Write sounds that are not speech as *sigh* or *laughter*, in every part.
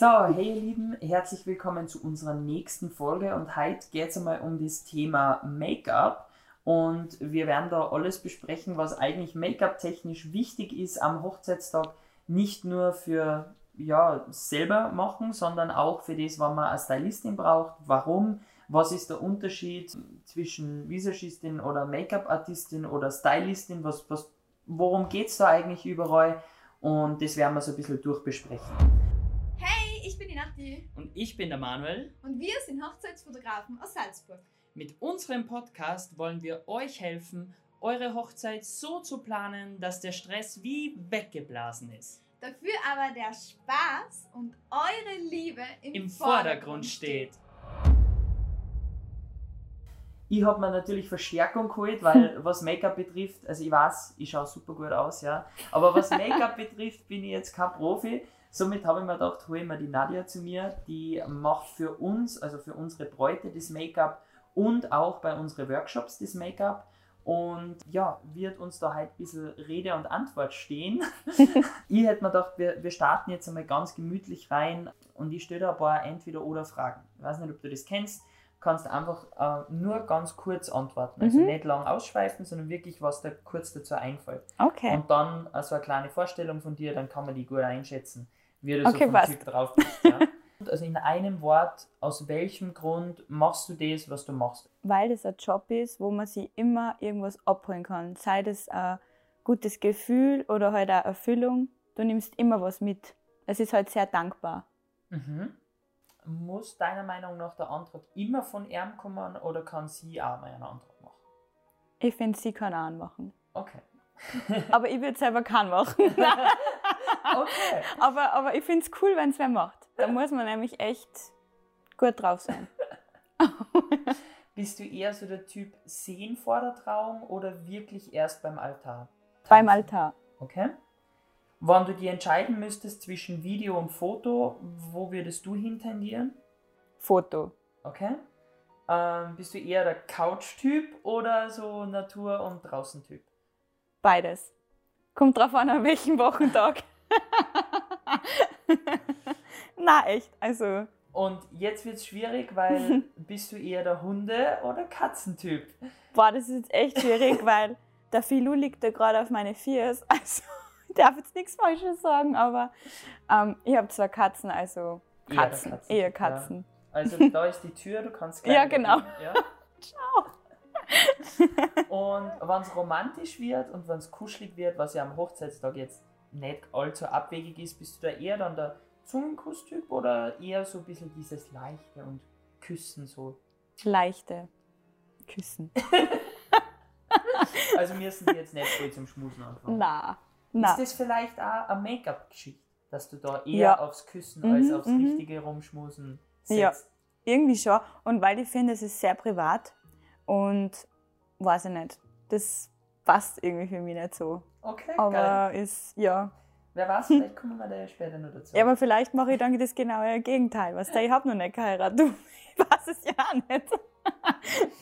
So, hey ihr Lieben, herzlich willkommen zu unserer nächsten Folge und heute geht es einmal um das Thema Make-up und wir werden da alles besprechen, was eigentlich Make-up technisch wichtig ist am Hochzeitstag, nicht nur für ja, selber machen, sondern auch für das, was man eine Stylistin braucht, warum, was ist der Unterschied zwischen Visagistin oder Make-up-Artistin oder Stylistin, was, was, worum geht es da eigentlich überall? Und das werden wir so ein bisschen durchbesprechen. Die. Und ich bin der Manuel. Und wir sind Hochzeitsfotografen aus Salzburg. Mit unserem Podcast wollen wir euch helfen, eure Hochzeit so zu planen, dass der Stress wie weggeblasen ist. Dafür aber der Spaß und eure Liebe im, Im Vordergrund steht. Ich habe mir natürlich Verstärkung geholt, weil *laughs* was Make-up betrifft, also ich weiß, ich schaue super gut aus, ja, aber was Make-up *laughs* betrifft, bin ich jetzt kein Profi. Somit habe ich mir gedacht, hole ich mir die Nadia zu mir, die macht für uns, also für unsere Bräute das Make-up und auch bei unseren Workshops das Make-up und ja, wird uns da halt ein bisschen Rede und Antwort stehen. *laughs* ich hätte mir gedacht, wir, wir starten jetzt einmal ganz gemütlich rein und ich stelle da ein paar Entweder-Oder-Fragen. Ich weiß nicht, ob du das kennst. Du kannst einfach äh, nur ganz kurz antworten. Also Mhm. nicht lang ausschweifen, sondern wirklich, was dir kurz dazu einfällt. Okay. Und dann äh, so eine kleine Vorstellung von dir, dann kann man die gut einschätzen, wie du so Okay, vom passt. Typ drauf bist. Ja? *laughs* Also in einem Wort, aus welchem Grund machst du das, was du machst? Weil das ein Job ist, wo man sich immer irgendwas abholen kann. Sei das ein gutes Gefühl oder halt eine Erfüllung. Du nimmst immer was mit. Es ist halt sehr dankbar. Mhm. Muss deiner Meinung nach der Antrag immer von ihm kommen oder kann sie auch mal einen Antrag machen? Ich finde, sie kann auch einen machen. Okay. *laughs* Aber ich würde selber keinen machen. *laughs* Okay. *laughs* aber, aber ich finde es cool, wenn es wer macht. Da muss man nämlich echt gut drauf sein. *laughs* Bist du eher so der Typ sehen vor der Trauung oder wirklich erst beim Altar? Beim Tanzen? Altar. Okay. Wenn du dir entscheiden müsstest zwischen Video und Foto, wo würdest du hintendieren? Foto. Okay. Ähm, bist du eher der Couch-Typ oder so Natur- und Draußen-Typ? Beides. Kommt drauf an, an welchem *laughs* Wochentag. *laughs* Na, echt. Also, Und jetzt wird es schwierig, weil *laughs* bist du eher der Hunde- oder Katzentyp? boah, das ist jetzt echt schwierig, *laughs* weil der Filou liegt da gerade auf meine Viers. Also, ich darf jetzt nichts Falsches sagen, aber ähm, ich habe zwei Katzen, also Eher Katzen. Katzentyp, Eher Katzen. Also da ist die Tür, du kannst Ja, gleich genau. wieder gehen, Ja? Und wenn es romantisch wird und wenn es kuschelig wird, was ja am Hochzeitstag jetzt nicht allzu abwegig ist, bist du da eher dann der Zungenkuss-Typ oder eher so ein bisschen dieses Leichte und Küssen so? Leichte Küssen. *laughs* Also müssen die jetzt nicht voll zum Schmusen anfangen. Na, na. Ist das vielleicht auch eine Make-up-Geschichte, dass du da eher Ja. aufs Küssen Mhm, als aufs mhm. richtige Rumschmusen Ja. setzt? Irgendwie schon. Und weil ich finde, es ist sehr privat und weiß ich nicht. Das passt irgendwie für mich nicht so. Okay, geil. Aber ist, ja. Wer weiß, vielleicht kommen wir da ja später noch dazu. Ja, aber vielleicht mache ich dann das genaue Gegenteil. Was ich habe noch nicht geheiratet. Du, ich weiß es ja auch nicht. *laughs*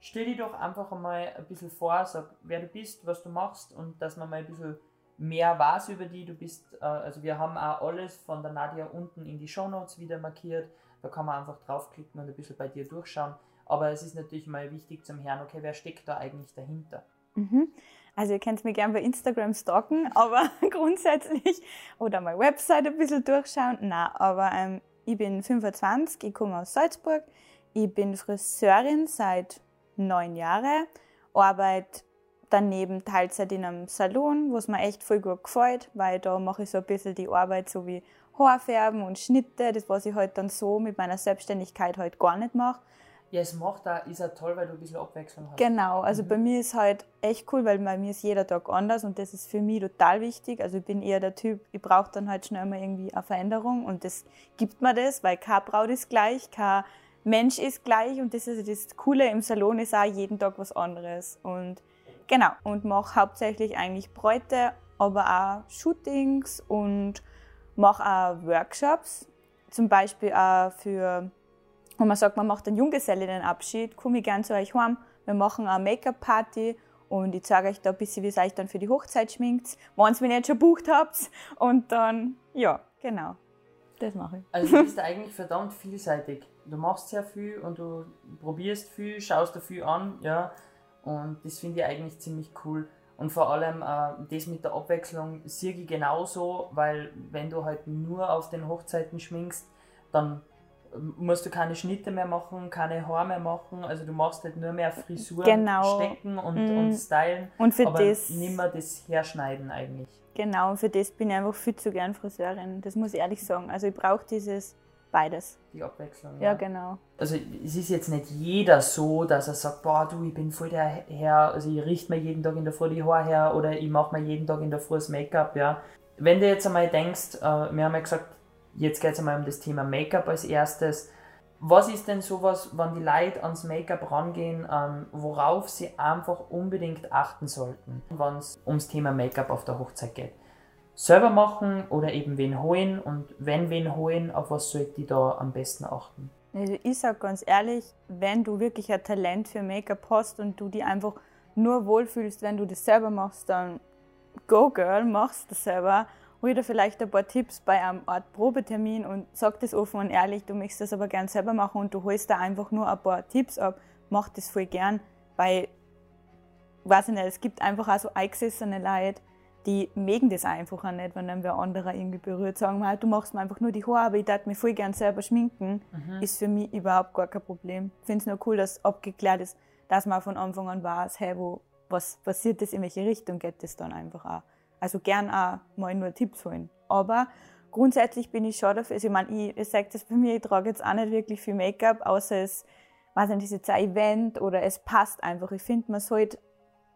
Stell dir doch einfach einmal ein bisschen vor, sag, wer du bist, was du machst und dass man mal ein bisschen mehr weiß über die. Du bist, äh, also wir haben auch alles von der Nadia unten in die Shownotes wieder markiert. Da kann man einfach draufklicken und ein bisschen bei dir durchschauen. Aber es ist natürlich mal wichtig zum Hören, okay, wer steckt da eigentlich dahinter? Mhm. Also ihr könnt mich gerne bei Instagram stalken, aber *laughs* grundsätzlich oder meine Website ein bisschen durchschauen. Na, aber ähm, ich bin 25, ich komme aus Salzburg, ich bin Friseurin seit neun Jahren, arbeite daneben Teilzeit in einem Salon, was mir echt voll gut gefällt, weil da mache ich so ein bisschen die Arbeit so wie Haarfärben und Schnitte, das was ich halt dann so mit meiner Selbstständigkeit halt gar nicht mache. Ja, es macht da, ist auch toll, weil du ein bisschen Abwechslung hast. Genau, also Mhm. bei mir ist halt echt cool, weil bei mir ist jeder Tag anders und das ist für mich total wichtig. Also ich bin eher der Typ, ich brauche dann halt schnell mal irgendwie eine Veränderung und das gibt mir das, weil kein Braut ist gleich, kein Mensch ist gleich und das ist das Coole im Salon ist auch jeden Tag was anderes und genau und mache hauptsächlich eigentlich Bräute, aber auch Shootings und mache auch Workshops, zum Beispiel auch für und man sagt, man macht einen Junggesellinnenabschied, komme ich gerne zu euch heim. Wir machen eine Make-up-Party und ich zeige euch da ein bisschen, wie ihr euch dann für die Hochzeit schminkt, wenn ihr mich nicht schon bucht habt. Und dann, ja, genau. Das mache ich. Also du bist *laughs* eigentlich verdammt vielseitig. Du machst sehr viel und du probierst viel, schaust dir viel an, ja. Und das finde ich eigentlich ziemlich cool. Und vor allem äh, das mit der Abwechslung sehe ich genauso, weil wenn du halt nur auf den Hochzeiten schminkst, dann musst du keine Schnitte mehr machen, keine Haare mehr machen. Also du machst halt nur mehr Frisuren Genau. stecken und, Mhm. und stylen, Und für aber das. nimmer das herschneiden eigentlich. Genau, und für das bin ich einfach viel zu gern Friseurin. Das muss ich ehrlich sagen. Also ich brauche dieses beides. Die Abwechslung. Ja, genau. Also es ist jetzt nicht jeder so, dass er sagt, boah du, ich bin voll der Herr, also ich richte mir jeden Tag in der Früh die Haare her oder ich mache mir jeden Tag in der Früh das Make-up, ja. Wenn du jetzt einmal denkst, äh, wir haben ja gesagt, jetzt geht es einmal um das Thema Make-up als erstes. Was ist denn sowas, wenn die Leute ans Make-up rangehen, ähm, worauf sie einfach unbedingt achten sollten, wenn es ums Thema Make-up auf der Hochzeit geht? Selber machen oder eben wen holen und wenn wen holen, auf was sollte die da am besten achten? Also ich sag ganz ehrlich, wenn du wirklich ein Talent für Make-up hast und du dich einfach nur wohlfühlst, wenn du das selber machst, dann go girl, machst das selber. Dir vielleicht ein paar Tipps bei einem Art Probetermin und sag das offen und ehrlich, du möchtest das aber gern selber machen und du holst da einfach nur ein paar Tipps ab. Mach das voll gern, weil, weiß ich nicht, es gibt einfach auch so eingesessene Leute, die mögen das einfach auch nicht, wenn dann wer anderer irgendwie berührt. Sagen wir, du machst mir einfach nur die Haare, aber ich darf mich voll gern selber schminken ist für mich überhaupt gar kein Problem. Ich finde es nur cool, dass abgeklärt ist, dass man von Anfang an weiß, hey, wo, was passiert das, in welche Richtung geht das dann einfach auch. Also gern auch mal nur Tipps holen. Aber grundsätzlich bin ich schon dafür, also ich meine, ich, ich sage das bei mir, ich trage jetzt auch nicht wirklich viel Make-up, außer es, weiß nicht, ist jetzt ein Event oder es passt einfach. Ich finde, man sollte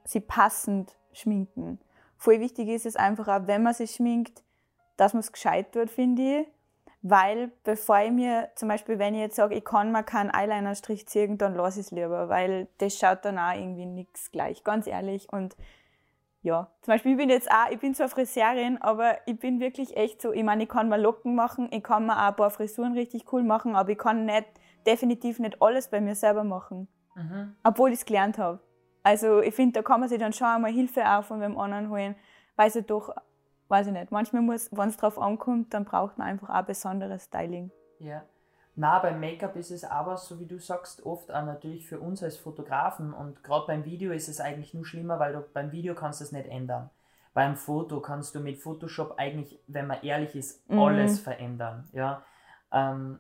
sie passend schminken. Voll wichtig ist es einfach auch, wenn man sich schminkt, dass man es gescheit tut, finde ich. Weil bevor ich mir, zum Beispiel, wenn ich jetzt sage, ich kann mir keinen Eyeliner-Strich ziehen, dann lasse ich es lieber, weil das schaut dann auch irgendwie nichts gleich, ganz ehrlich. Und ja, zum Beispiel, ich bin jetzt auch, ich bin zwar Friseurin, aber ich bin wirklich echt so, ich meine, ich kann mir Locken machen, ich kann mir auch ein paar Frisuren richtig cool machen, aber ich kann nicht, definitiv nicht alles bei mir selber machen, Mhm. obwohl ich es gelernt habe. Also ich finde, da kann man sich dann schon einmal Hilfe auch von wem anderen holen, weil sie doch, weiß ich nicht, manchmal muss, wenn es drauf ankommt, dann braucht man einfach auch besonderes Styling. Ja. Na, beim Make-up ist es aber, so wie du sagst, oft auch natürlich für uns als Fotografen und gerade beim Video ist es eigentlich nur schlimmer, weil du beim Video kannst du es nicht ändern. Beim Foto kannst du mit Photoshop eigentlich, wenn man ehrlich ist, Mhm. alles verändern. Ja. Ähm,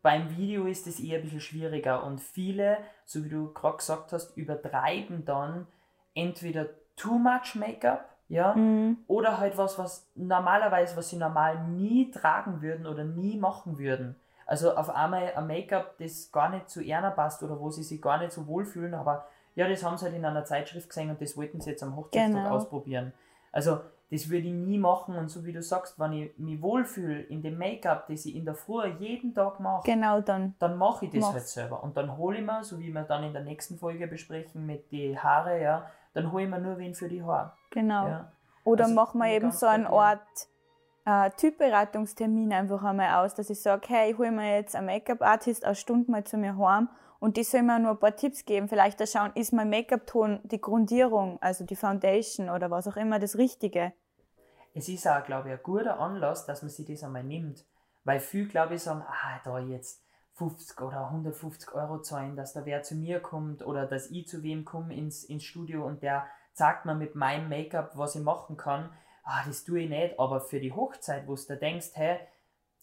beim Video ist es eher ein bisschen schwieriger und viele, so wie du gerade gesagt hast, übertreiben dann entweder too much Make-up, ja, Mhm. oder halt was, was normalerweise, was sie normal nie tragen würden oder nie machen würden. Also auf einmal ein Make-up, das gar nicht zu Erna passt oder wo sie sich gar nicht so wohlfühlen, aber ja, das haben sie halt in einer Zeitschrift gesehen und das wollten sie jetzt am Hochzeitstag Genau. ausprobieren. Also das würde ich nie machen und so wie du sagst, wenn ich mich wohlfühle in dem Make-up, das ich in der Früh jeden Tag mache, Genau dann. dann mache ich das Mach's. halt selber. Und dann hole ich mir, so wie wir dann in der nächsten Folge besprechen mit die Haare, ja, dann hole ich mir nur wen für die Haare. Genau. Ja. Oder Also, machen wir eben so einen. Ort äh, Typberatungstermin einfach einmal aus, dass ich sage, hey, ich hole mir jetzt einen Make-up-Artist eine Stunde mal zu mir heim und die soll mir nur ein paar Tipps geben. Vielleicht da schauen, ist mein Make-up-Ton, die Grundierung, also die Foundation oder was auch immer das Richtige. es ist auch, glaube ich, ein guter Anlass, dass man sich das einmal nimmt. Weil viele, glaube ich, sagen, ah, da jetzt 50 oder 150 Euro zahlen, dass da wer zu mir kommt oder dass ich zu wem komme ins, ins Studio und der sagt mir mit meinem Make-up, was ich machen kann. Ah, das tue ich nicht, aber für die Hochzeit, wo du denkst, hey,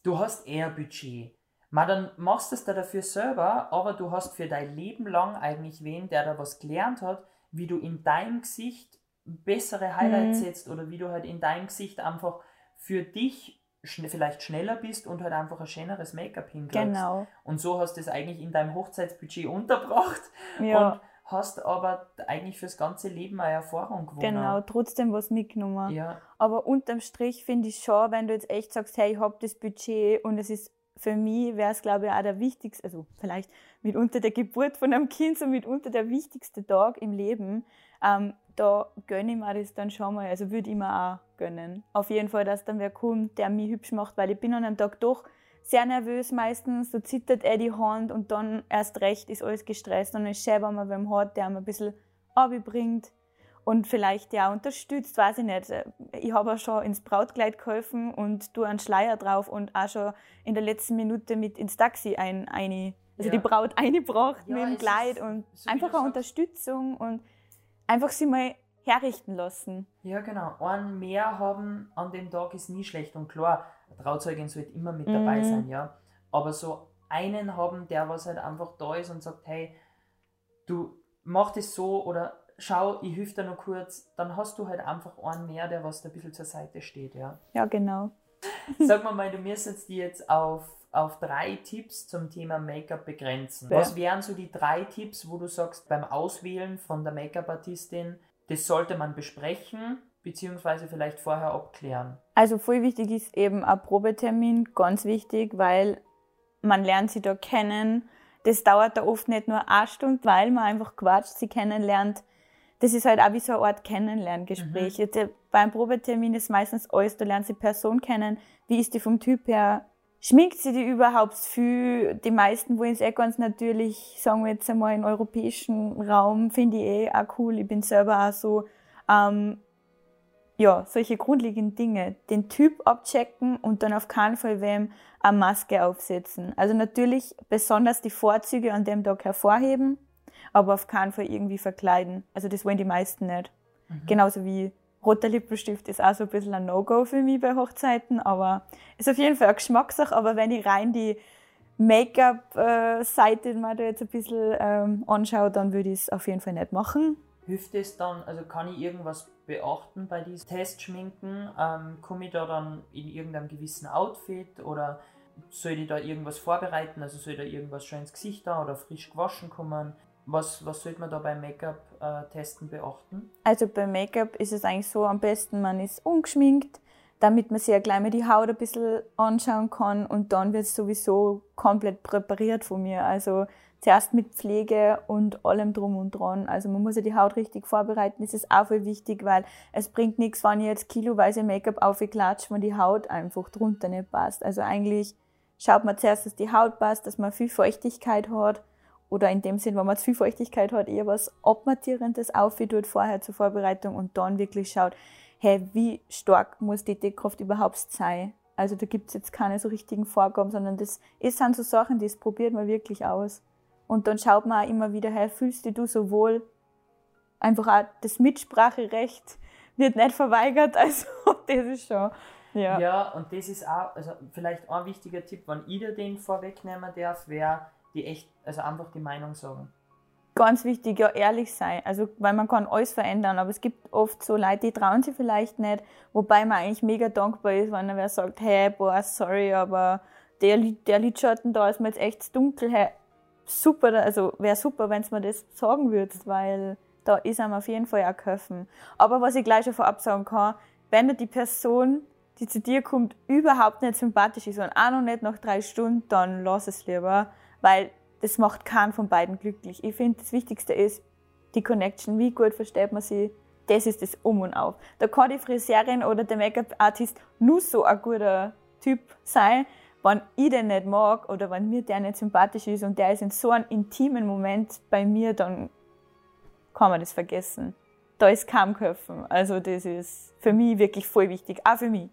du hast eher Budget. Ma, dann machst du es da dafür selber, aber du hast für dein Leben lang eigentlich wen, der da was gelernt hat, wie du in deinem Gesicht bessere Highlights Mhm. setzt oder wie du halt in deinem Gesicht einfach für dich schn vielleicht schneller bist und halt einfach ein schöneres Make-up hinkriegst. Genau. Und so hast du es eigentlich in deinem Hochzeitsbudget unterbracht Ja, und hast aber eigentlich fürs ganze Leben eine Erfahrung gewonnen. genau. Trotzdem was mitgenommen. Ja, Aber unterm Strich finde ich schon, wenn du jetzt echt sagst, hey, ich habe das Budget und es ist für mich, wäre es glaube ich auch der wichtigste, also vielleicht mitunter der Geburt von einem Kind, so mitunter der wichtigste Tag im Leben, ähm, da gönne ich mir das dann schon mal, also würde ich mir auch gönnen. Auf jeden Fall, dass dann wer kommt, der mich hübsch macht, weil ich bin an einem Tag doch sehr nervös meistens, so zittert er die Hand und dann erst recht ist alles gestresst und ist schön, wenn man wem hat, der mir ein bisschen bringt. und vielleicht ja unterstützt, weiß ich nicht. Ich habe auch schon ins Brautkleid geholfen und tu einen Schleier drauf und auch schon in der letzten Minute mit ins Taxi ein, eine, also Ja. die Braut eingebracht Ja, mit dem Kleid ist- und so einfach eine. Unterstützung und einfach sie mal herrichten lassen. Ja, genau. Einen mehr haben an dem Tag ist nie schlecht. Und klar, Trauzeugin sollte immer mit dabei Mhm. sein, ja. Aber so einen haben, der was halt einfach da ist und sagt, hey, du mach das so oder schau, ich hilf dir noch kurz, dann hast du halt einfach einen mehr, der was da ein bisschen zur Seite steht, ja. Ja, genau. *laughs* Sag mal mal, du müsstest die jetzt auf, auf drei Tipps zum Thema Make-up begrenzen. Ja. Was wären so die drei Tipps, wo du sagst, beim Auswählen von der Make-up-Artistin, das sollte man besprechen, beziehungsweise vielleicht vorher abklären? Also voll wichtig ist eben ein Probetermin, ganz wichtig, weil man lernt sie da kennen. Das dauert da oft nicht nur eine Stunde, weil man einfach quatscht, sie kennenlernt. Das ist halt auch wie so eine Art Kennenlerngespräch. Jetzt, äh, beim Probetermin ist meistens alles, du lernst die Person kennen, wie ist die vom Typ her, schminkt sie die überhaupt viel? Die meisten wollen es eh ganz natürlich, sagen wir jetzt einmal, im europäischen Raum, finde ich eh auch cool. Ich bin selber auch so. Ähm, ja, solche grundlegenden Dinge. Den Typ abchecken und dann auf keinen Fall wem eine Maske aufsetzen. Also natürlich besonders die Vorzüge an dem Tag hervorheben, aber auf keinen Fall irgendwie verkleiden. Also das wollen die meisten nicht. Genauso wie roter Lippenstift ist auch so ein bisschen ein No-Go für mich bei Hochzeiten, aber ist auf jeden Fall eine Geschmackssache. Aber wenn ich rein die Make-up-Seite mal da jetzt ein bisschen ähm, anschaue, dann würde ich es auf jeden Fall nicht machen. Hilft es dann, also kann ich irgendwas beachten bei diesem Testschminken? Ähm, komme ich da dann in irgendeinem gewissen Outfit oder soll ich da irgendwas vorbereiten? Also soll da irgendwas schon ins Gesicht da oder frisch gewaschen kommen? Was, was sollte man da beim Make-up-Testen beachten? Also beim Make-up ist es eigentlich so am besten, man ist ungeschminkt, damit man sich ja gleich mal die Haut ein bisschen anschauen kann und dann wird es sowieso komplett präpariert von mir. Also zuerst mit Pflege und allem drum und dran. Also man muss ja die Haut richtig vorbereiten, das ist auch voll wichtig, weil es bringt nichts, wenn ich jetzt kiloweise Make-up aufklatsche, wenn die Haut einfach drunter nicht passt. Also eigentlich schaut man zuerst, dass die Haut passt, dass man viel Feuchtigkeit hat oder in dem Sinn, wenn man zu viel Feuchtigkeit hat, eher was Abmattierendes aufgetut vorher zur Vorbereitung und dann wirklich schaut, hey, wie stark muss die Deckkraft überhaupt sein? Also da gibt's jetzt keine so richtigen Vorgaben, sondern das sind so Sachen, das probiert man wirklich aus. Und dann schaut man auch immer wieder, hey, fühlst dich du so wohl? Einfach auch das Mitspracherecht wird nicht verweigert, *laughs* also das ist schon, ja. Ja, und das ist auch, also vielleicht ein wichtiger Tipp, wenn ich dir den vorwegnehmen darf, wäre die echt, also einfach die Meinung sagen. ganz wichtig, ja, ehrlich sein. Also, weil man kann alles verändern, aber es gibt oft so Leute, die trauen sich vielleicht nicht, wobei man eigentlich mega dankbar ist, wenn wer sagt, hey, boah, sorry, aber der, der Lidschatten da ist mir jetzt echt dunkel, hey, super, also wäre super, wenn du mir das sagen würdest, weil da ist einem auf jeden Fall auch geholfen. Aber was ich gleich schon vorab sagen kann, wenn dir die Person, die zu dir kommt, überhaupt nicht sympathisch ist und auch noch nicht nach drei Stunden, dann lass es lieber, weil das macht keinen von beiden glücklich. Ich finde, das Wichtigste ist die Connection. Wie gut versteht man sie? Das ist das Um und Auf. Da kann die Friseurin oder der Make-up-Artist nur so ein guter Typ sein, wenn ich den nicht mag oder wenn mir der nicht sympathisch ist und der ist in so einem intimen Moment bei mir, dann kann man das vergessen. Da ist kaum geholfen. Also das ist für mich wirklich voll wichtig, auch für mich.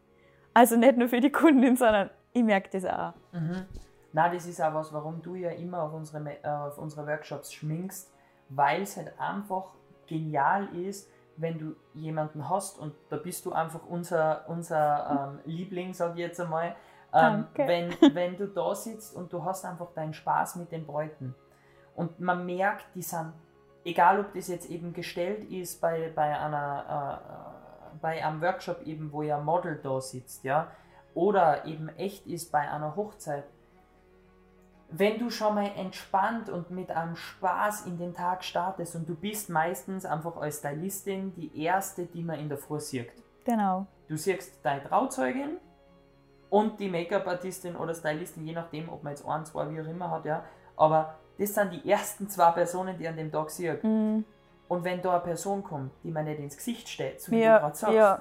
Also nicht nur für die Kundin, sondern ich merke das auch. Mhm. Na, das ist auch was, warum du ja immer auf unsere, äh, auf unsere Workshops schminkst, weil es halt einfach genial ist, wenn du jemanden hast und da bist du einfach unser, unser ähm, Liebling, sag ich jetzt einmal. Ähm, wenn, wenn du da sitzt und du hast einfach deinen Spaß mit den Bräuten. Und man merkt, die sind, egal ob das jetzt eben gestellt ist bei, bei, einer, äh, bei einem Workshop eben, wo ja Model da sitzt, ja, oder eben echt ist bei einer Hochzeit, wenn du schon mal entspannt und mit einem Spaß in den Tag startest und du bist meistens einfach als Stylistin die erste, die man in der Früh sieht. Genau. Du siehst deine Trauzeugin und die Make-up-Artistin oder Stylistin, je nachdem, ob man jetzt ein, zwei, wie auch immer hat, ja. Aber das sind die ersten zwei Personen, die an dem Tag sieht. Mm, Und wenn da eine Person kommt, die mir nicht ins Gesicht steht, so wie du ja, gerade sagst, ja.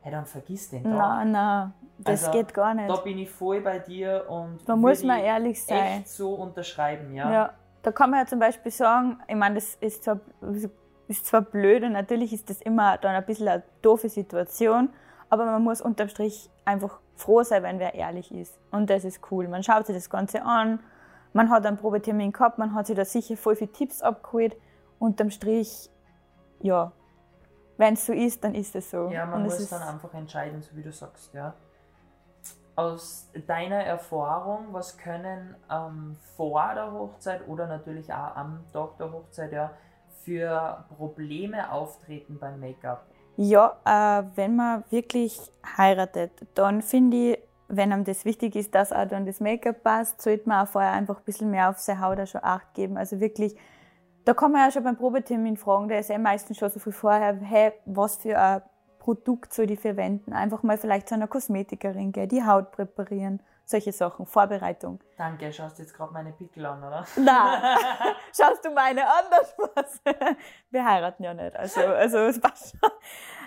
hey, dann vergiss den Tag. Nein, nein, das Also, geht gar nicht. Da bin ich voll bei dir und Da muss man ich ehrlich sein. echt so unterschreiben, ja. Ja. Da kann man ja zum Beispiel sagen, ich meine, das ist zwar, ist zwar blöd und natürlich ist das immer dann ein bisschen eine doofe Situation, aber man muss unterm Strich einfach froh sein, wenn wer ehrlich ist. Und das ist cool. Man schaut sich das Ganze an, man hat einen Probetermin gehabt, man hat sich da sicher voll viele Tipps abgeholt. Unterm Strich, ja, wenn es so ist, dann ist es so. Ja, man und muss dann einfach entscheiden, so wie du sagst, ja. Aus deiner Erfahrung, was können ähm, vor der Hochzeit oder natürlich auch am Tag der Hochzeit ja für Probleme auftreten beim Make-up? Ja, äh, wenn man wirklich heiratet, dann finde ich, wenn einem das wichtig ist, dass auch dann das Make-up passt, sollte man auch vorher einfach ein bisschen mehr auf seine Haut auch schon Acht geben. Also wirklich, da kann man ja schon beim Probetermin fragen, der ist ja meistens schon so viel vorher, hey, was für ein Produkt soll ich verwenden? Einfach mal vielleicht zu einer Kosmetikerin gehen, die Haut präparieren, solche Sachen, Vorbereitung. Danke, schaust jetzt gerade meine Pickel an, oder? *laughs* Na, schaust du meine an, das was? *laughs* Wir heiraten ja nicht, also, also es passt schon.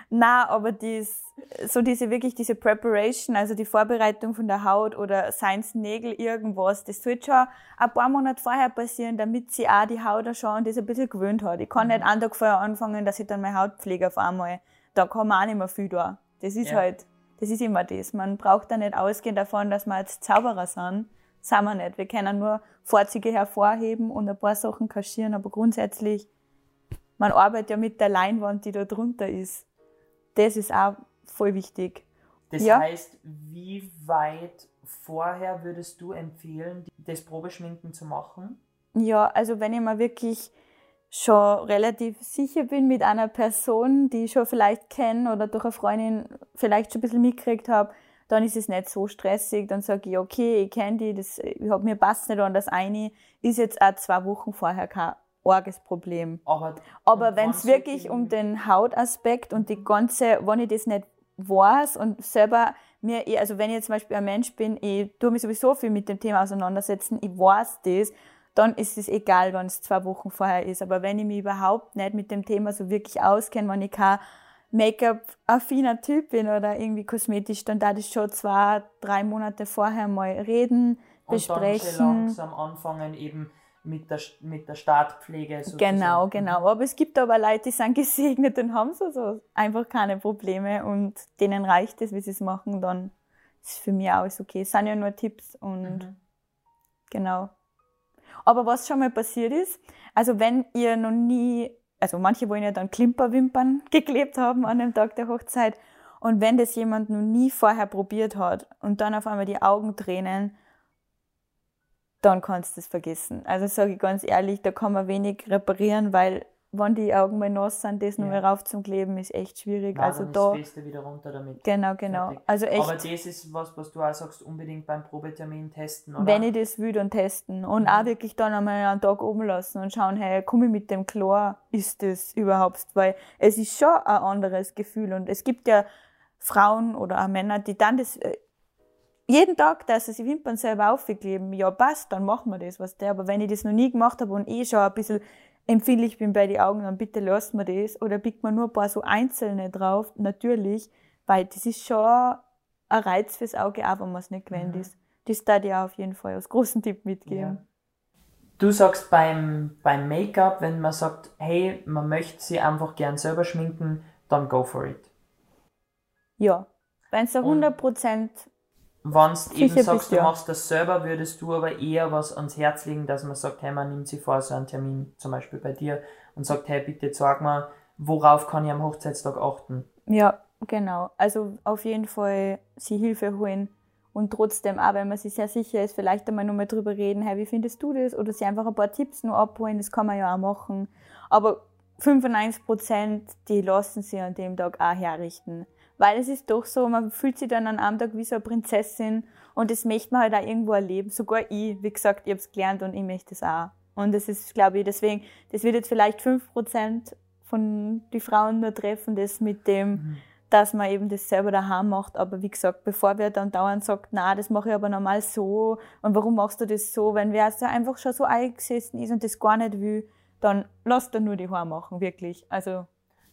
Na, aber dies, so diese wirklich diese Preparation, also die Vorbereitung von der Haut oder seins Nägel, irgendwas, das sollte schon ein paar Monate vorher passieren, damit sie auch die Haut schon das ein bisschen gewöhnt hat. Ich kann Mhm. nicht einen Tag vorher anfangen, dass ich dann meine Haut pflege auf einmal. Da kann man auch nicht mehr viel da. Das ist Ja. halt, das ist immer das. Man braucht da nicht ausgehen davon, dass wir jetzt Zauberer sind. Sind wir nicht. Wir können nur Vorzüge hervorheben und ein paar Sachen kaschieren, aber grundsätzlich, man arbeitet ja mit der Leinwand, die da drunter ist. Das ist auch voll wichtig. Das Ja. heißt, wie weit vorher würdest du empfehlen, das Probeschminken zu machen? Ja, also wenn ich mir wirklich schon relativ sicher bin mit einer Person, die ich schon vielleicht kenne oder durch eine Freundin vielleicht schon ein bisschen mitgekriegt habe, dann ist es nicht so stressig. Dann sage ich, okay, ich kenne die, das, ich hab, mir passt nicht an das eine, ist jetzt auch zwei Wochen vorher kein arges Problem. Aber, Aber wenn es wirklich um den Hautaspekt und die ganze, wenn ich das nicht weiß und selber mir, also wenn ich jetzt zum Beispiel ein Mensch bin, ich tue mich sowieso viel mit dem Thema auseinandersetzen, ich weiß das, dann ist es egal, wenn es zwei Wochen vorher ist. Aber wenn ich mich überhaupt nicht mit dem Thema so wirklich auskenne, wenn ich kein Make-up-affiner Typ bin oder irgendwie kosmetisch, dann darf ich schon zwei, drei Monate vorher mal reden, und dann schon besprechen. langsam anfangen eben mit der, mit der Startpflege sozusagen. Genau, genau. Aber es gibt aber Leute, die sind *laughs* gesegnet und haben so, so einfach keine Probleme und denen reicht es, wie sie es machen, dann ist für mich alles okay. Es sind ja nur Tipps und Mhm. genau. Aber was schon mal passiert ist, also wenn ihr noch nie, also manche wollen ja dann Klimperwimpern *laughs* geklebt haben an dem Tag der Hochzeit und wenn das jemand noch nie vorher probiert hat und dann auf einmal die Augen tränen, dann kannst du es vergessen. Also sage ich ganz ehrlich, da kann man wenig reparieren, weil wenn die Augen mal nass sind, das noch Ja. mal rauf zum Kleben ist echt schwierig. Nein, also dann da, ist das wieder runter damit. genau, genau. Fertig. Also echt. Aber das ist was, was du auch sagst, unbedingt beim Probetermin testen, oder? Wenn ich das will, dann testen. Und Mhm. auch wirklich dann einmal einen Tag oben lassen und schauen, hey, komme ich mit dem klar, ist das überhaupt? Weil es ist schon ein anderes Gefühl. Und es gibt ja Frauen oder auch Männer, die dann das äh, jeden Tag, dass sie die Wimpern selber aufkleben, ja passt, dann machen wir das, was der. Aber wenn ich das noch nie gemacht habe und eh schon ein bisschen empfindlich bin bei den Augen, dann bitte lasst mir das. Oder biegt man nur ein paar so einzelne drauf, natürlich, weil das ist schon ein Reiz fürs Auge, auch wenn man es nicht gewöhnt Mhm. ist. Das da dir auf jeden Fall als großen Tipp mitgeben. Ja. Du sagst beim, beim Make-up, wenn man sagt, hey, man möchte sie einfach gern selber schminken, dann go for it. Ja. Wenn Und- 100% Wenn du eben sagst, du ja. machst das selber, würdest du aber eher was ans Herz legen, dass man sagt, hey, man nimmt sich vor, so einen Termin zum Beispiel bei dir und sagt, hey, bitte sag mal, worauf kann ich am Hochzeitstag achten? Ja, genau. Also auf jeden Fall sie Hilfe holen und trotzdem, auch wenn man sich sehr sicher ist, vielleicht einmal nochmal drüber reden, hey, wie findest du das? Oder sie einfach ein paar Tipps nur abholen, das kann man ja auch machen. Aber 95 Prozent, die lassen sie an dem Tag auch herrichten. Weil es ist doch so, man fühlt sich dann an einem Tag wie so eine Prinzessin und das möchte man halt auch irgendwo erleben. Sogar ich, wie gesagt, ich habe es gelernt und ich möchte es auch. Und das ist, glaube ich, deswegen, das wird jetzt vielleicht 5 Prozent von die Frauen nur treffen, das mit dem, Mhm. dass man eben das selber daheim macht. Aber wie gesagt, bevor wer dann dauernd sagt, na, das mache ich aber normal so und warum machst du das so, wenn wer so einfach schon so eingesessen ist und das gar nicht will, dann lass dann nur die Haare machen, wirklich. Also,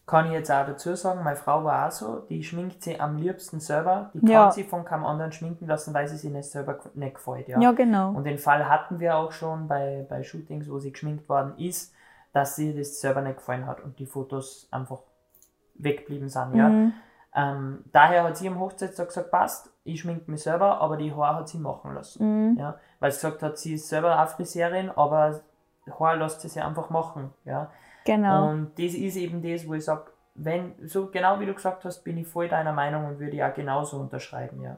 Kann ich jetzt auch dazu sagen, meine Frau war auch so, die schminkt sie am liebsten selber, die kann Ja. sie von keinem anderen schminken lassen, weil sie sich nicht selber nicht gefällt. Ja. ja, genau. Und den Fall hatten wir auch schon bei, bei Shootings, wo sie geschminkt worden ist. dass sie das selber nicht gefallen hat und die Fotos einfach weggeblieben sind. Ja. Mhm. Ähm, daher hat sie am Hochzeitstag gesagt, passt, ich schmink mich selber, aber die Haare hat sie machen lassen. Mhm. Ja, weil sie gesagt hat, sie ist selber auch Friseurin, aber Haare lässt sie sich einfach machen. Ja. Genau. Und das ist eben das, wo ich sage, wenn, so genau wie du gesagt hast, bin ich voll deiner Meinung und würde ich auch genauso unterschreiben, ja.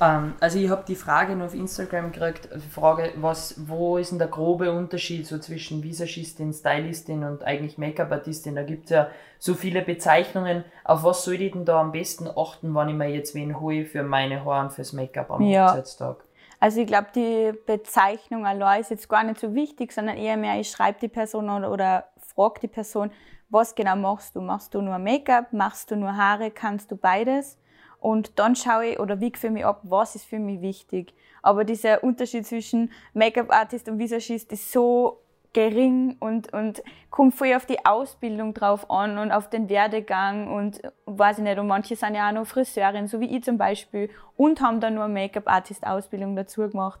Ähm, also ich habe die Frage nur auf Instagram gekriegt, also die Frage, was, wo ist denn der grobe Unterschied so zwischen Visagistin, Stylistin und eigentlich Make-up-Artistin? Da gibt es ja so viele Bezeichnungen. Auf was soll ich denn da am besten achten, wenn ich mir jetzt wen hole für meine Haare und fürs Make-up am Ja. Hochzeitstag? Also ich glaube, die Bezeichnung allein ist jetzt gar nicht so wichtig, sondern eher mehr, ich schreibe die Person oder, oder frage die Person, was genau machst du? Machst du nur Make-up? Machst du nur Haare? Kannst du beides? Und dann schaue ich oder wiege für mich ab, was ist für mich wichtig. Aber dieser Unterschied zwischen Make-up-Artist und Visagist ist so gering und, und kommt voll auf die Ausbildung drauf an und auf den Werdegang und weiß ich nicht, und manche sind ja auch noch Friseurin, so wie ich zum Beispiel, und haben dann nur Make-up-Artist-Ausbildung dazu gemacht.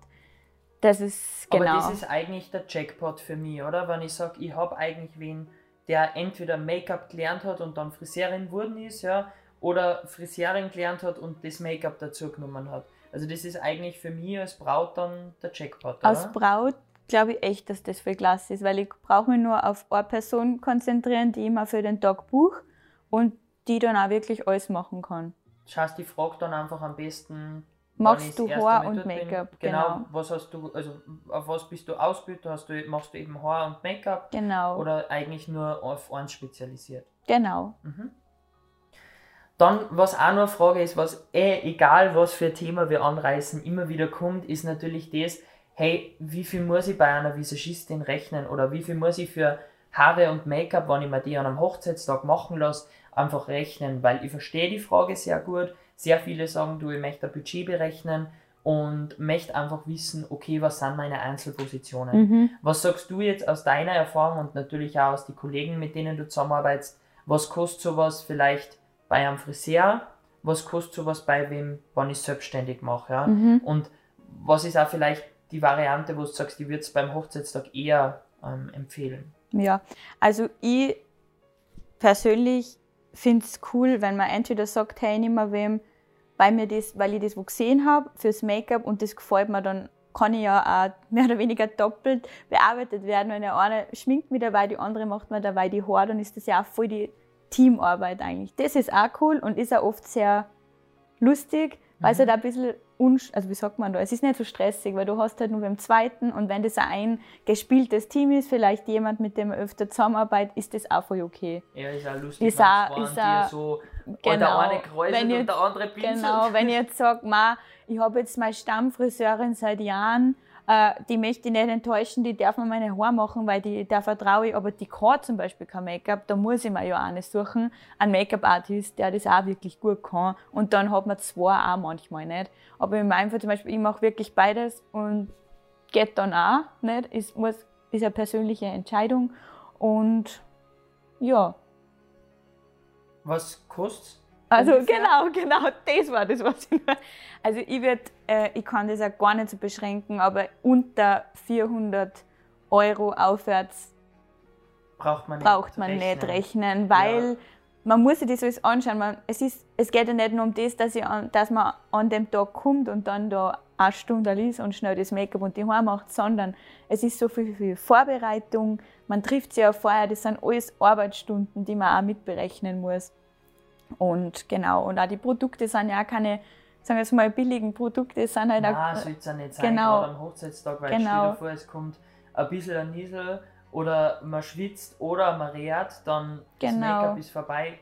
Das ist genau. Aber das ist eigentlich der Jackpot für mich, oder? Wenn ich sage, ich habe eigentlich wen, der entweder Make-up gelernt hat und dann Friseurin geworden ist, ja, oder Friseurin gelernt hat und das Make-up dazu genommen hat. Also das ist eigentlich für mich als Braut dann der Jackpot, oder? Als Braut glaube ich echt, dass das viel klasse ist, weil ich brauche mich nur auf eine Person konzentrieren, die ich mir für den Tag buche und die dann auch wirklich alles machen kann. Das heißt, ich frage dann einfach am besten, Machst du Haar und Make-up, Genau, genau. was hast du, also auf was bist du ausgebildet? Hast du, machst du eben Haar und Make-up Genau. oder eigentlich nur auf eins spezialisiert? genau. Mhm. Dann, was auch noch eine Frage ist, was eh, egal was für ein Thema wir anreißen, immer wieder kommt, ist natürlich das, hey, wie viel muss ich bei einer Visagistin rechnen oder wie viel muss ich für Haare und Make-up, wenn ich mir die an einem Hochzeitstag machen lasse, einfach rechnen, weil ich verstehe die Frage sehr gut. Sehr viele sagen, du, ich möchte ein Budget berechnen und möchte einfach wissen, okay, was sind meine Einzelpositionen? Mhm. Was sagst du jetzt aus deiner Erfahrung und natürlich auch aus den Kollegen, mit denen du zusammenarbeitest, was kostet sowas vielleicht bei einem Friseur, was kostet sowas bei wem, wenn ich es selbstständig mache, ja? Mhm. Und was ist auch vielleicht die Variante, wo du sagst, die würde es beim Hochzeitstag eher ähm, empfehlen? Ja, also ich persönlich finde es cool, wenn man entweder sagt, hey, nimm mal wem, weil, mir das, weil ich das wo gesehen habe fürs Make-up und das gefällt mir, dann kann ich ja auch *laughs* mehr oder weniger doppelt bearbeitet werden. Wenn der eine schminkt mir dabei, die andere macht mir dabei die Haare, dann ist das ja auch voll die Teamarbeit eigentlich. Das ist auch cool und ist auch oft sehr lustig, weil es halt auch ein bisschen, unsch also wie sagt man da, es ist nicht so stressig, weil du hast halt nur beim zweiten und wenn das ein gespieltes Team ist, vielleicht jemand, mit dem man öfter zusammenarbeitet, ist das auch voll okay. Ja, ist auch lustig, Ist auch- ist auch- so Genau. der eine kräuselt Wenn und jetzt- der andere pinselt. Genau, wenn ich jetzt sage, ich habe jetzt meine Stammfriseurin seit Jahren, äh, die möchte ich nicht enttäuschen, die darf mir meine Haare machen, weil die, da vertraue ich, aber die kann zum Beispiel kein Make-up, da muss ich mir ja auch nicht suchen, einen Make-up-Artist, der das auch wirklich gut kann und dann hat man zwei auch manchmal nicht. Aber in meinem Fall zum Beispiel, ich mache wirklich beides und geht dann auch nicht, ist, muss, ist eine persönliche Entscheidung und ja, Was kostet also Ungefähr? genau, *laughs* genau, das war das, was ich nur. Also ich würde, äh, ich kann das auch gar nicht so beschränken, aber unter 400 Euro aufwärts Braucht man nicht, braucht man nicht rechnen, weil Ja. man muss sich das alles anschauen. Man, es, ist, es geht ja nicht nur um das, dass, ich an, dass man an dem Tag kommt und dann da eine Stunde ist und schnell das Make-up und die Haare macht, sondern es ist so viel, viel Vorbereitung. Man trifft sich ja vorher, das sind alles Arbeitsstunden, die man auch mitberechnen muss. Und genau, und auch die Produkte sind ja auch keine, sagen wir jetzt mal, billigen Produkte, es sind halt Nein, auch, soll es ja nicht sein, genau. gerade am Hochzeitstag, weil Genau. dir vor, es kommt ein bisschen ein Niesel oder man schwitzt oder man rät, dann das Genau. Make-up ist vorbei.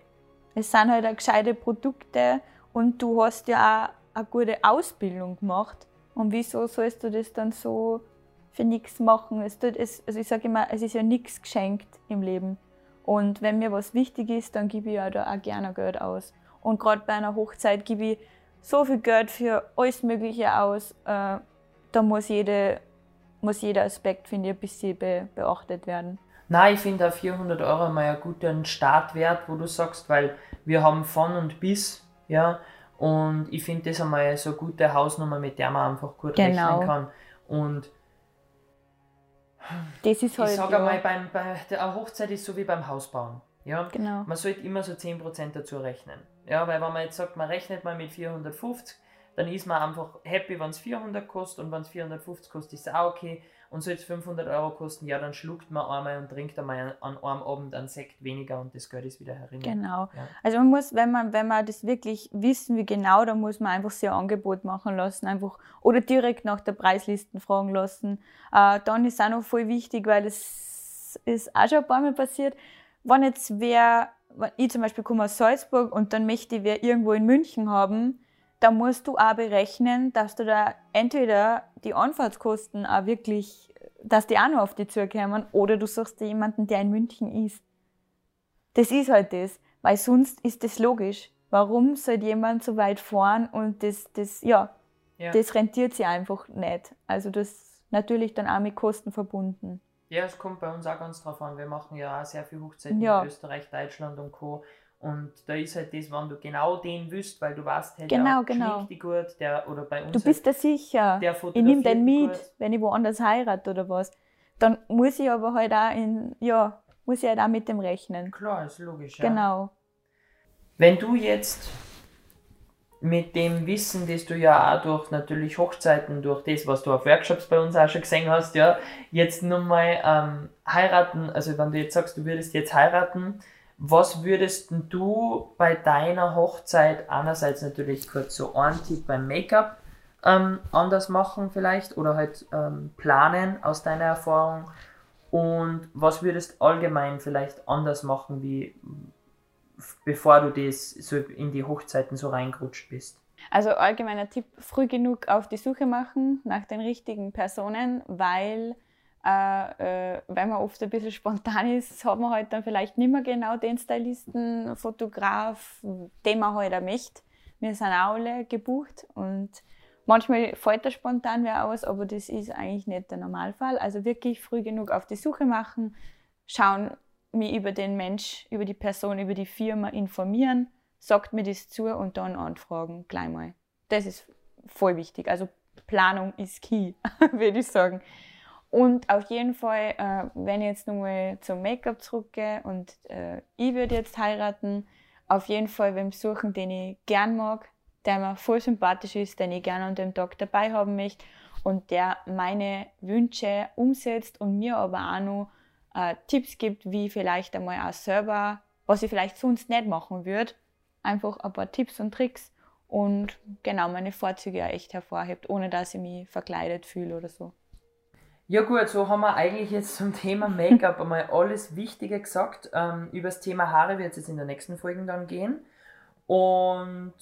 es sind halt auch gescheite Produkte und du hast ja auch eine gute Ausbildung gemacht. Und wieso sollst du das dann so für nichts machen? Es tut, es, also ich sage immer, es ist ja nichts geschenkt im Leben. Und wenn mir was wichtig ist, dann gebe ich ja da auch gerne Geld aus. Und gerade bei einer Hochzeit gebe ich so viel Geld für alles Mögliche aus. Äh, da muss, jede, muss jeder Aspekt, finde ich, ein bisschen be beachtet werden. Nein, ich finde auch 400 Euro mal einen guten Startwert, wo du sagst, weil wir haben von und bis, ja, und ich finde das einmal so eine gute Hausnummer, mit der man einfach gut Genau. rechnen kann. Und Das ist halt. ich sage ja, einmal, beim, bei der Hochzeit ist so wie beim Hausbauen. Ja? Genau. Man sollte immer so 10% dazu rechnen. Ja, weil wenn man jetzt sagt, man rechnet mal mit 450, dann ist man einfach happy, wenn es 400 kostet und wenn es 450 kostet, ist es auch okay. Und soll es 500 Euro kosten, ja, dann schluckt man einmal und trinkt einmal an einem Abend einen Sekt weniger und das Geld ist wieder herin. Genau. Ja. Also man muss, wenn man, wenn man das wirklich wissen wie genau, dann muss man einfach sehr Angebot machen lassen, einfach oder direkt nach der Preislisten fragen lassen. Äh, dann ist auch noch voll wichtig, weil es ist auch schon ein paar Mal passiert, wenn jetzt wer, wenn ich zum Beispiel komme aus Salzburg und dann möchte ich wer irgendwo in München haben, dann musst du auch berechnen, dass du da entweder die Anfahrtskosten auch wirklich, dass die auch noch auf die zukommen, oder du suchst dir jemanden, der in München ist. Das ist halt das, weil sonst ist das logisch. Warum soll jemand so weit fahren und das, das, ja, Ja. das rentiert sich einfach nicht. Also das ist natürlich dann auch mit Kosten verbunden. Ja, es kommt bei uns auch ganz drauf an. Wir machen ja auch sehr viel Hochzeiten Ja. in Österreich, Deutschland und Co. Und da ist halt das, wenn du genau den wüsst, weil du weißt, hey, Genau, der genau. die gut, der oder bei uns Du bist da sicher. halt, der ich nehme den mit, gut. wenn ich woanders heirate oder was. Dann muss ich aber halt auch in, ja, muss ich halt auch mit dem rechnen. Klar, ist logisch. Ja. Genau. Wenn du jetzt mit dem Wissen, das du ja auch durch natürlich Hochzeiten, durch das, was du auf Workshops bei uns auch schon gesehen hast, ja, jetzt nun mal ähm, heiraten, also wenn du jetzt sagst, du würdest jetzt heiraten, was würdest du bei deiner Hochzeit einerseits natürlich kurz so ein Tipp beim Make-up ähm, anders machen vielleicht oder halt ähm, planen aus deiner Erfahrung und was würdest allgemein vielleicht anders machen, wie bevor du das so in die Hochzeiten so reingerutscht bist. Also allgemeiner Tipp, früh genug auf die Suche machen nach den richtigen Personen, weil äh, äh, wenn man oft ein bisschen spontan ist, hat man halt dann vielleicht nicht mehr genau den Stylisten, Fotograf, den man halt auch möchte. Wir sind auch alle gebucht und manchmal fällt der spontan wer aus, aber das ist eigentlich nicht der Normalfall. Also wirklich früh genug auf die Suche machen, schauen, mich über den Mensch, über die Person, über die Firma informieren, sagt mir das zu und dann anfragen, gleich mal. Das ist voll wichtig. Also Planung ist key, *laughs* würde ich sagen. Und auf jeden Fall, äh, wenn ich jetzt nochmal zum Make-up zurückgehe und äh, ich würde jetzt heiraten, auf jeden Fall wem suchen, den ich gern mag, der mir voll sympathisch ist, den ich gerne an dem Tag dabei haben möchte und der meine Wünsche umsetzt und mir aber auch noch äh, Tipps gibt, wie vielleicht einmal auch selber, was ich vielleicht sonst nicht machen würde. Einfach ein paar Tipps und Tricks und genau meine Vorzüge auch echt hervorhebt, ohne dass ich mich verkleidet fühle oder so. Ja gut, so haben wir eigentlich jetzt zum Thema Make-up einmal alles Wichtige gesagt. Ähm, über das Thema Haare wird es jetzt in der nächsten Folge dann gehen. Und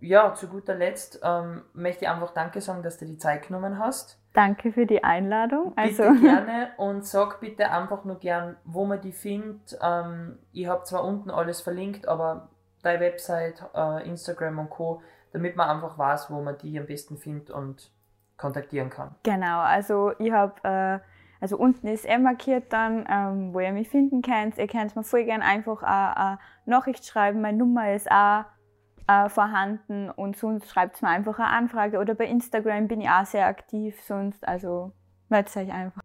ja, zu guter Letzt ähm, möchte ich einfach Danke sagen, dass du die Zeit genommen hast. Danke für die Einladung. Bitte Also, gerne *laughs* und sag bitte einfach nur gern, wo man die findet. Ähm, ich habe zwar unten alles verlinkt, aber deine Website, äh, Instagram und Co., damit man einfach weiß, wo man die am besten findet und kontaktieren kann. genau, also ich habe, äh, also unten ist eh markiert dann, ähm, wo ihr mich finden könnt. Ihr könnt mir voll gern einfach eine Nachricht schreiben. Meine Nummer ist auch äh, vorhanden und sonst schreibt mir einfach eine Anfrage oder bei Instagram bin ich auch sehr aktiv sonst, also meldet euch einfach.